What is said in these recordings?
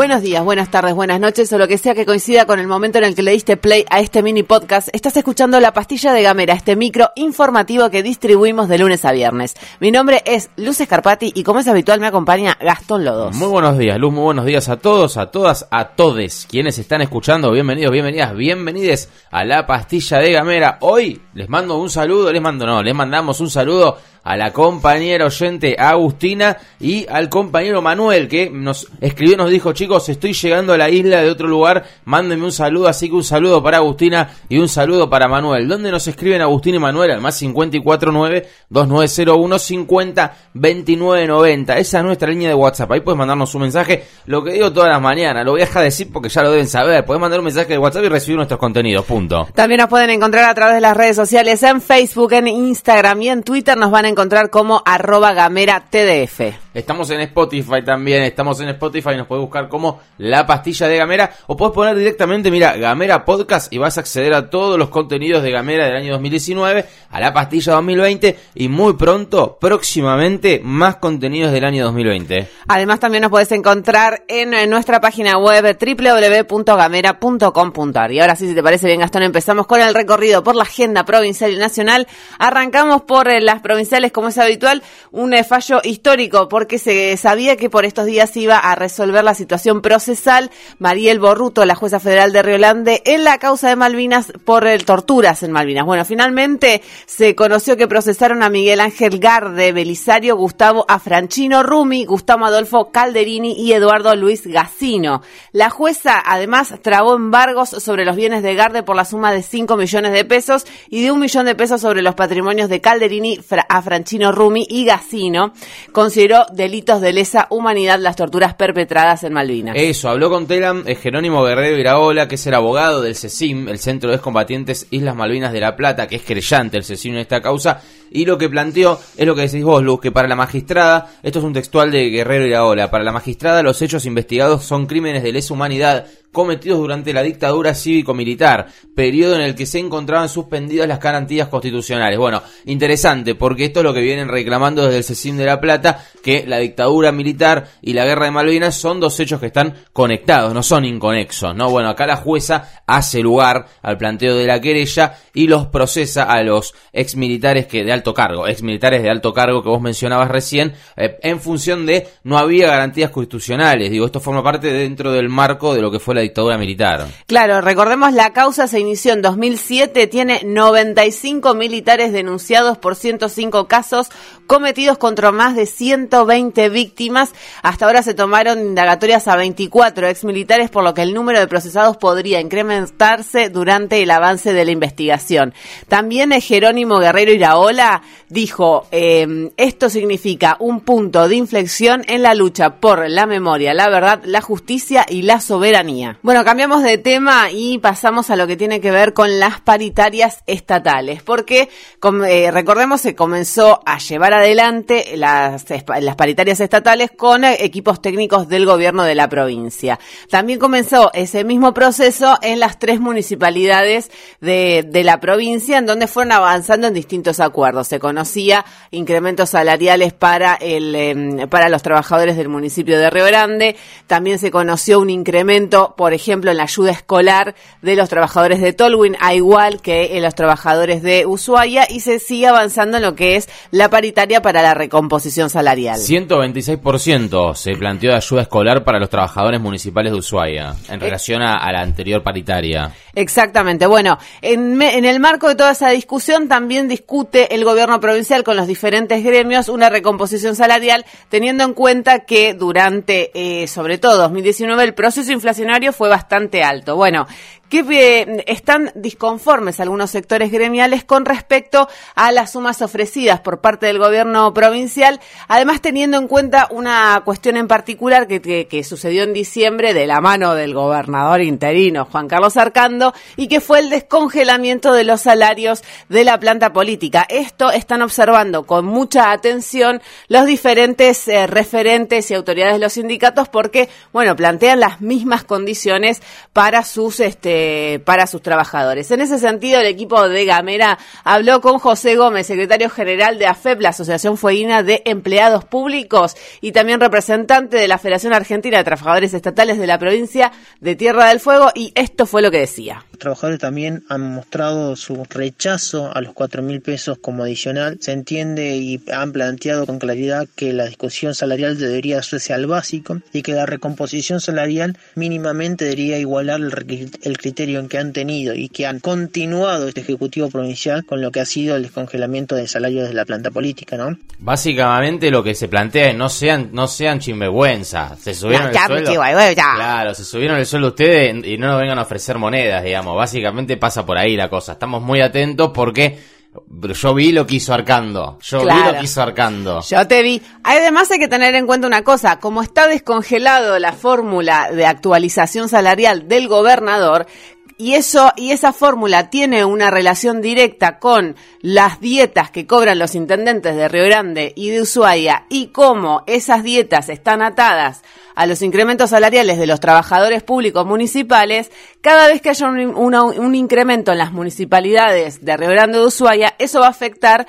Buenos días, buenas tardes, buenas noches o lo que sea que coincida con el momento en el que le diste play a este mini podcast. Estás escuchando La Pastilla de Gamera, este micro informativo que distribuimos de lunes a viernes. Mi nombre es Luz Escarpati y como es habitual me acompaña Gastón Lodos. Muy buenos días, Luz, muy buenos días a todos, a todas, a todes. Quienes están escuchando, bienvenidos, bienvenidas, bienvenides a La Pastilla de Gamera. Hoy les mando un saludo, les mando, no, les mandamos un saludo a la compañera oyente Agustina y al compañero Manuel que nos escribió, nos dijo, chicos, estoy llegando a la isla de otro lugar, mándenme un saludo, así que un saludo para Agustina y un saludo para Manuel. ¿Dónde nos escriben Agustina y Manuel? Al más 549-2901-50-2990. Esa es nuestra línea de WhatsApp. Ahí puedes mandarnos un mensaje, lo que digo todas las mañanas, lo voy a dejar de decir porque ya lo deben saber. Puedes mandar un mensaje de WhatsApp y recibir nuestros contenidos, punto. También nos pueden encontrar a través de las redes sociales en Facebook, en Instagram y en Twitter. Nos van como arroba gamera TDF. Estamos en Spotify también, estamos en Spotify, nos puedes buscar como La Pastilla de Gamera o puedes poner directamente, mira, Gamera Podcast y vas a acceder a todos los contenidos de Gamera del año 2019, a La Pastilla 2020 y muy pronto, próximamente, más contenidos del año 2020. Además también nos puedes encontrar en, en nuestra página web www.gamera.com.ar. Y ahora sí, si te parece bien Gastón, empezamos con el recorrido por la agenda provincial y nacional. Arrancamos por eh, las provinciales como es habitual, un eh, fallo histórico porque se sabía que por estos días iba a resolver la situación procesal Mariel Borruto, la jueza federal de Riolande, en la causa de Malvinas por eh, torturas en Malvinas. Bueno, finalmente se conoció que procesaron a Miguel Ángel Garde, Belisario, Gustavo Afranchino Rumi, Gustavo Adolfo Calderini y Eduardo Luis Gacino. La jueza además trabó embargos sobre los bienes de Garde por la suma de 5 millones de pesos y de un millón de pesos sobre los patrimonios de Calderini, Fra Afranchino Rumi y Gacino. Consideró delitos de lesa humanidad las torturas perpetradas en Malvinas. Eso, habló con Telam eh, Jerónimo Guerrero Iraola, que es el abogado del CECIM, el Centro de Excombatientes Islas Malvinas de la Plata, que es creyente el CECIM en esta causa, y lo que planteó es lo que decís vos, Luz, que para la magistrada, esto es un textual de Guerrero Iraola, para la magistrada los hechos investigados son crímenes de lesa humanidad cometidos durante la dictadura cívico-militar, periodo en el que se encontraban suspendidas las garantías constitucionales. Bueno, interesante, porque esto es lo que vienen reclamando desde el CECIM de La Plata, que la dictadura militar y la guerra de Malvinas son dos hechos que están conectados, no son inconexos, ¿no? Bueno, acá la jueza hace lugar al planteo de la querella y los procesa a los exmilitares que de alto cargo, exmilitares de alto cargo que vos mencionabas recién, eh, en función de no había garantías constitucionales. Digo, esto forma parte dentro del marco de lo que fue la dictadura militar. Claro, recordemos la causa se inició en 2007, tiene 95 militares denunciados por 105 casos cometidos contra más de 120 víctimas. Hasta ahora se tomaron indagatorias a 24 exmilitares, por lo que el número de procesados podría incrementarse durante el avance de la investigación. También Jerónimo Guerrero Iraola dijo, eh, esto significa un punto de inflexión en la lucha por la memoria, la verdad, la justicia y la soberanía. Bueno, cambiamos de tema y pasamos a lo que tiene que ver con las paritarias estatales, porque eh, recordemos se comenzó a llevar adelante las, las paritarias estatales con eh, equipos técnicos del gobierno de la provincia. También comenzó ese mismo proceso en las tres municipalidades de, de la provincia, en donde fueron avanzando en distintos acuerdos. Se conocía incrementos salariales para el eh, para los trabajadores del municipio de Río Grande. También se conoció un incremento, por ejemplo, en la ayuda escolar de los trabajadores de Tolwyn, a igual que en los trabajadores de Ushuaia, y se sigue avanzando en lo que es la paritaria para la recomposición salarial. 126% se planteó de ayuda escolar para los trabajadores municipales de Ushuaia en relación a, a la anterior paritaria. Exactamente. Bueno, en, en, el marco de toda esa discusión también discute el gobierno provincial con los diferentes gremios una recomposición salarial, teniendo en cuenta que durante, eh, sobre todo 2019, el proceso inflacionario fue bastante alto. Bueno, que eh, están disconformes algunos sectores gremiales con respecto a las sumas ofrecidas por parte del gobierno provincial, además teniendo en cuenta una cuestión en particular que, que, sucedió en diciembre de la mano del gobernador interino Juan Carlos Arcando y que fue el descongelamiento de los salarios de la planta política. Esto están observando con mucha atención los diferentes eh, referentes y autoridades de los sindicatos porque, bueno, plantean las mismas condiciones para sus este, eh, para sus trabajadores. En ese sentido, el equipo de Gamera habló con José Gómez, secretario general de AFEP, la Asociación Fueguina de Empleados Públicos, y también representante de la Federación Argentina de Trabajadores Estatales de la provincia de Tierra del Fuego, y esto fue lo que decía. Los trabajadores también han mostrado su rechazo a los cuatro mil pesos como adicional. Se entiende y han planteado con claridad que la discusión salarial debería hacerse al básico y que la recomposición salarial mínimamente debería igualar el, criterio en que han tenido y que han continuado este Ejecutivo Provincial con lo que ha sido el descongelamiento de salarios de la planta política, ¿no? Básicamente lo que se plantea es no sean, no sean chimbehuenza. Se subieron el sueldo. Claro, se subieron el sueldo ustedes y no nos vengan a ofrecer monedas, digamos. Básicamente pasa por ahí la cosa. Estamos muy atentos porque yo vi lo que hizo Arcando. Yo vi lo que hizo Arcando. Yo te vi. Además hay que tener en cuenta una cosa. Como está descongelado la fórmula de actualización salarial del gobernador, y eso y esa fórmula tiene una relación directa con las dietas que cobran los intendentes de Río Grande y de Ushuaia y cómo esas dietas están atadas a los incrementos salariales de los trabajadores públicos municipales, cada vez que haya un, un incremento en las municipalidades de Río Grande de Ushuaia, eso va a afectar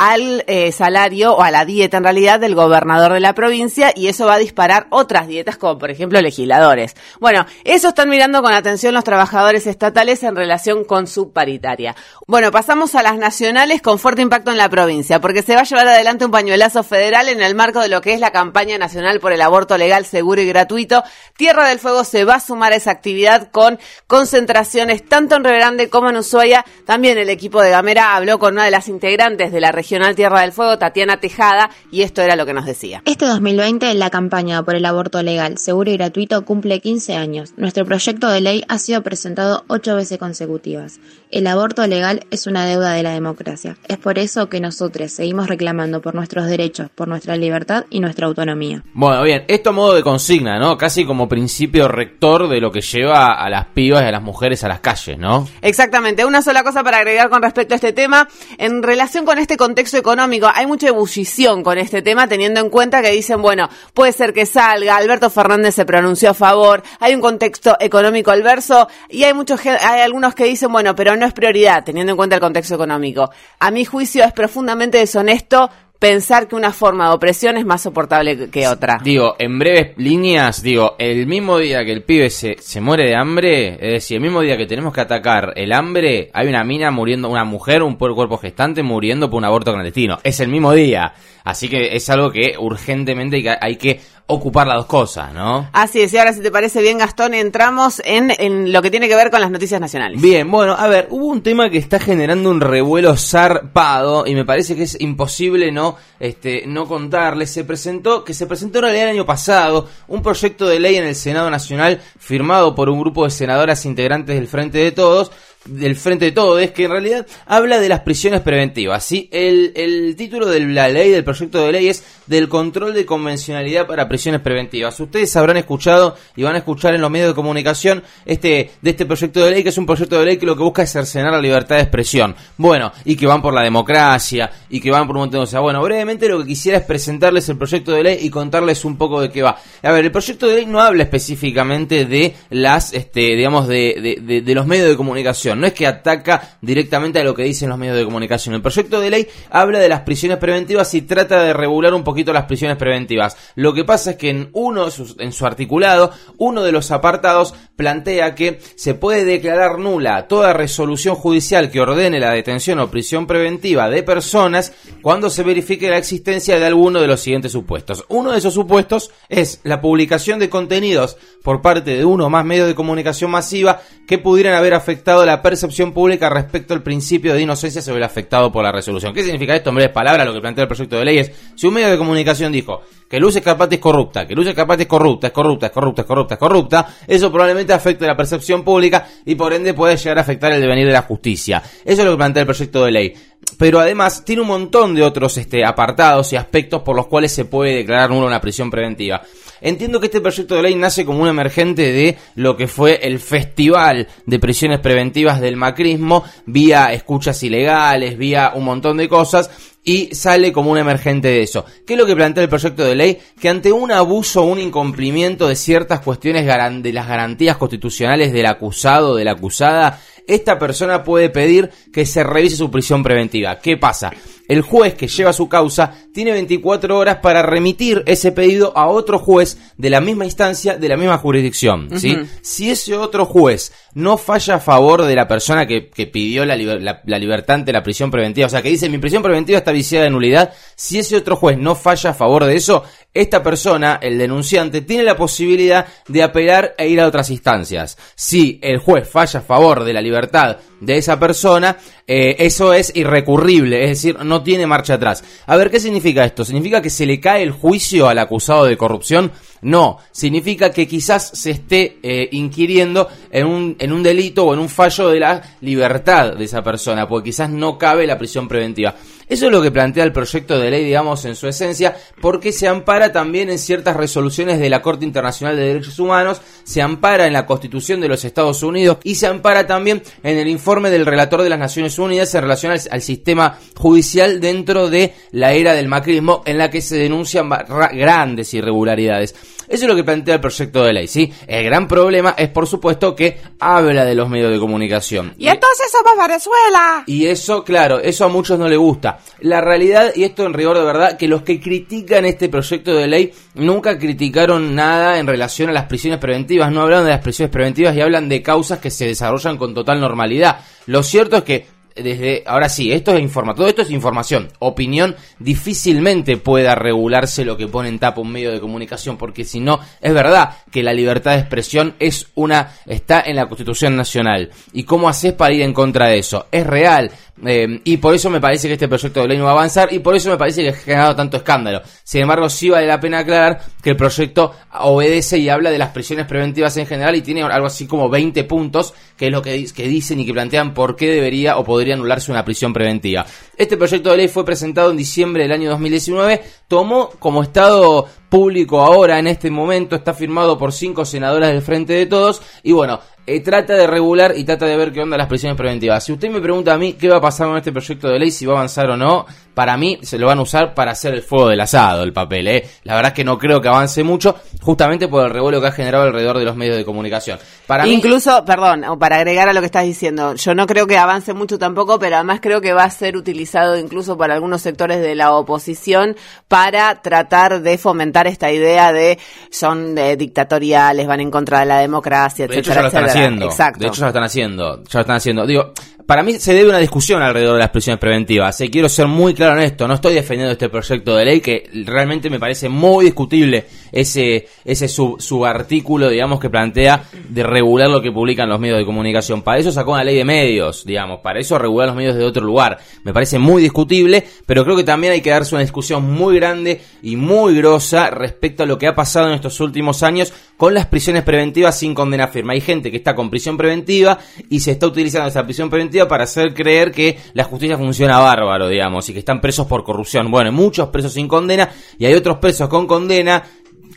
al eh, salario o a la dieta en realidad del gobernador de la provincia y eso va a disparar otras dietas como por ejemplo legisladores. Bueno, eso están mirando con atención los trabajadores estatales en relación con su paritaria. Bueno, pasamos a las nacionales con fuerte impacto en la provincia porque se va a llevar adelante un pañuelazo federal en el marco de lo que es la campaña nacional por el aborto legal, seguro y gratuito. Tierra del Fuego se va a sumar a esa actividad con concentraciones tanto en Reverande como en Ushuaia. También el equipo de Gamera habló con una de las integrantes de la región Regional Tierra del Fuego, Tatiana Tejada, y esto era lo que nos decía. Este 2020 la campaña por el aborto legal, seguro y gratuito cumple 15 años. Nuestro proyecto de ley ha sido presentado ocho veces consecutivas. El aborto legal es una deuda de la democracia. Es por eso que nosotros seguimos reclamando por nuestros derechos, por nuestra libertad y nuestra autonomía. Bueno, bien, esto a modo de consigna, ¿no? Casi como principio rector de lo que lleva a las pibas y a las mujeres a las calles, ¿no? Exactamente. Una sola cosa para agregar con respecto a este tema. En relación con este contexto económico, hay mucha ebullición con este tema, teniendo en cuenta que dicen, bueno, puede ser que salga, Alberto Fernández se pronunció a favor, hay un contexto económico adverso, y hay muchos, hay algunos que dicen, bueno, pero no es prioridad, teniendo en cuenta el contexto económico. A mi juicio es profundamente deshonesto pensar que una forma de opresión es más soportable que otra. Digo, en breves líneas, digo, el mismo día que el pibe se, se muere de hambre, es decir, el mismo día que tenemos que atacar el hambre, hay una mina muriendo, una mujer, un cuerpo gestante muriendo por un aborto clandestino. Es el mismo día. Así que es algo que urgentemente hay que ocupar las dos cosas, ¿no? Así es, y ahora si te parece bien, Gastón, entramos en, en, lo que tiene que ver con las noticias nacionales. Bien, bueno, a ver, hubo un tema que está generando un revuelo zarpado y me parece que es imposible no, este, no contarle. Se presentó, que se presentó en realidad el año pasado, un proyecto de ley en el Senado Nacional firmado por un grupo de senadoras integrantes del Frente de Todos, del frente de todo es que en realidad habla de las prisiones preventivas. ¿sí? El, el título de la ley, del proyecto de ley es del control de convencionalidad para prisiones preventivas. Ustedes habrán escuchado y van a escuchar en los medios de comunicación este, de este proyecto de ley, que es un proyecto de ley que lo que busca es cercenar la libertad de expresión. Bueno, y que van por la democracia, y que van por un montón de cosas. Bueno, brevemente lo que quisiera es presentarles el proyecto de ley y contarles un poco de qué va. A ver, el proyecto de ley no habla específicamente de las, este, digamos, de, de, de los medios de comunicación no es que ataca directamente a lo que dicen los medios de comunicación. El proyecto de ley habla de las prisiones preventivas y trata de regular un poquito las prisiones preventivas. Lo que pasa es que en uno, en su articulado, uno de los apartados plantea que se puede declarar nula toda resolución judicial que ordene la detención o prisión preventiva de personas cuando se verifique la existencia de alguno de los siguientes supuestos. Uno de esos supuestos es la publicación de contenidos por parte de uno o más medios de comunicación masiva que pudieran haber afectado la percepción pública respecto al principio de inocencia sobre el afectado por la resolución. ¿Qué significa esto? En breves palabras, lo que plantea el proyecto de ley es, si un medio de comunicación dijo que Luz Escarpate es corrupta, que Luz Escarpate es corrupta, es corrupta, es corrupta, es corrupta, es corrupta, eso probablemente afecte la percepción pública y por ende puede llegar a afectar el devenir de la justicia. Eso es lo que plantea el proyecto de ley. Pero además tiene un montón de otros este, apartados y aspectos por los cuales se puede declarar nulo una prisión preventiva. Entiendo que este proyecto de ley nace como un emergente de lo que fue el festival de prisiones preventivas del macrismo, vía escuchas ilegales, vía un montón de cosas, y sale como un emergente de eso. ¿Qué es lo que plantea el proyecto de ley? Que ante un abuso o un incumplimiento de ciertas cuestiones de las garantías constitucionales del acusado o de la acusada, esta persona puede pedir que se revise su prisión preventiva. ¿Qué pasa? El juez que lleva su causa tiene 24 horas para remitir ese pedido a otro juez de la misma instancia, de la misma jurisdicción. ¿sí? Si ese otro juez no falla a favor de la persona que, pidió la, la, libertad ante la prisión preventiva, o sea, que dice mi prisión preventiva está viciada de nulidad, si ese otro juez no falla a favor de eso, esta persona, el denunciante, tiene la posibilidad de apelar e ir a otras instancias. Si el juez falla a favor de la libertad de esa persona, eh, eso es irrecurrible, es decir, no tiene marcha atrás. A ver, ¿qué significa esto? ¿Significa que se le cae el juicio al acusado de corrupción? No, significa que quizás se esté eh, inquiriendo en un, en un delito o en un fallo de la libertad de esa persona, porque quizás no cabe la prisión preventiva. Eso es lo que plantea el proyecto de ley, digamos, en su esencia, porque se ampara también en ciertas resoluciones de la Corte Internacional de Derechos Humanos, se ampara en la Constitución de los Estados Unidos y se ampara también en el informe del relator de las Naciones Unidas en relación al, sistema judicial dentro de la era del macrismo en la que se denuncian grandes irregularidades. Eso es lo que plantea el proyecto de ley, ¿sí? El gran problema es, por supuesto, que habla de los medios de comunicación. Y, entonces somos Venezuela. Y eso, claro, eso a muchos no les gusta. La realidad, y esto en rigor de verdad, que los que critican este proyecto de ley nunca criticaron nada en relación a las prisiones preventivas, no hablan de las prisiones preventivas y hablan de causas que se desarrollan con total normalidad. Lo cierto es que desde ahora sí, esto es informa, todo esto es información, opinión, difícilmente pueda regularse lo que pone en tapa un medio de comunicación, porque si no, es verdad que la libertad de expresión es una, está en la Constitución Nacional. ¿Y cómo haces para ir en contra de eso? Es real, eh, y por eso me parece que este proyecto de ley no va a avanzar y por eso me parece que ha generado tanto escándalo. Sin embargo, sí vale la pena aclarar que el proyecto obedece y habla de las prisiones preventivas en general y tiene algo así como 20 puntos, que es lo que, que dicen y que plantean por qué debería o podría anularse una prisión preventiva. Este proyecto de ley fue presentado en diciembre del año 2019, tomó como estado público ahora en este momento, está firmado por cinco senadoras del Frente de Todos y bueno, eh, trata de regular y trata de ver qué onda las prisiones preventivas. Si usted me pregunta a mí qué va a pasar con este proyecto de ley, si va a avanzar o no, para mí se lo van a usar para hacer el fuego del asado, el papel. ¿eh? La verdad es que no creo que avance mucho, justamente por el revuelo que ha generado alrededor de los medios de comunicación. Incluso, perdón, para agregar a lo que estás diciendo, yo no creo que avance mucho tampoco, pero además creo que va a ser utilizado incluso por algunos sectores de la oposición para tratar de fomentar esta idea de son eh, dictatoriales, van en contra de la democracia, de hecho, ya lo están haciendo. Exacto. De hecho, ya lo están haciendo. Ya lo están haciendo. Digo, para mí se debe una discusión alrededor de las prisiones preventivas. Y quiero ser muy claro en esto. No estoy defendiendo este proyecto de ley que realmente me parece muy discutible ese, ese sub, subartículo, digamos, que plantea de regular lo que publican los medios de comunicación. Para eso sacó una ley de medios, digamos. Para eso regular los medios de otro lugar. Me parece muy discutible, pero creo que también hay que darse una discusión muy grande y muy grosa respecto a lo que ha pasado en estos últimos años con las prisiones preventivas sin condena firme. Hay gente que está con prisión preventiva y se está utilizando esa prisión preventiva para hacer creer que la justicia funciona bárbaro, digamos, y que están presos por corrupción. Bueno, muchos presos sin condena y hay otros presos con condena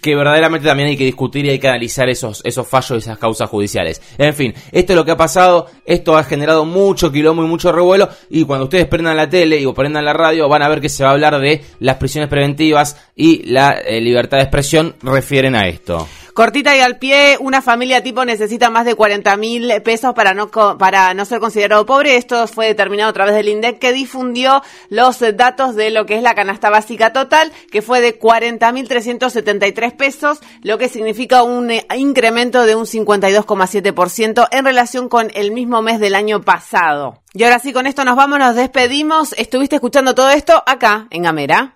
que verdaderamente también hay que discutir y hay que analizar esos, esos fallos y esas causas judiciales. En fin, esto es lo que ha pasado, esto ha generado mucho quilombo y mucho revuelo, y cuando ustedes prendan la tele o prendan la radio, van a ver que se va a hablar de las prisiones preventivas y la eh, libertad de expresión refieren a esto. Cortita y al pie, una familia tipo necesita más de 40 mil pesos para no, para no ser considerado pobre. Esto fue determinado a través del INDEC que difundió los datos de lo que es la canasta básica total, que fue de 40 mil 373 pesos, lo que significa un eh, incremento de un 52,7% en relación con el mismo mes del año pasado. Y ahora sí, con esto nos vamos, nos despedimos. Estuviste escuchando todo esto acá en Gamera.